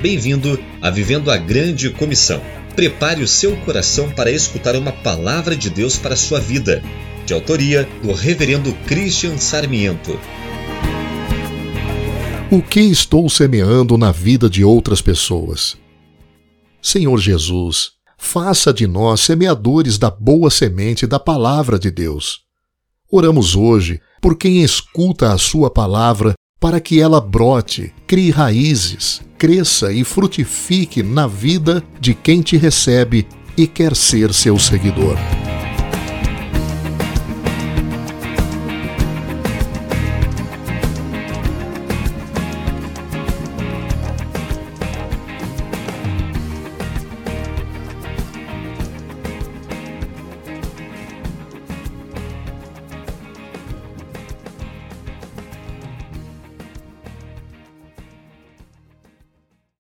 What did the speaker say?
Bem-vindo a Vivendo a Grande Comissão. Prepare o seu coração para escutar uma palavra de Deus para a sua vida, de autoria do Reverendo Christian Sarmiento. O que estou semeando na vida de outras pessoas? Senhor Jesus, faça de nós semeadores da boa semente da palavra de Deus. Oramos hoje por quem escuta a Sua palavra para que ela brote, crie raízes, cresça e frutifique na vida de quem te recebe e quer ser seu seguidor.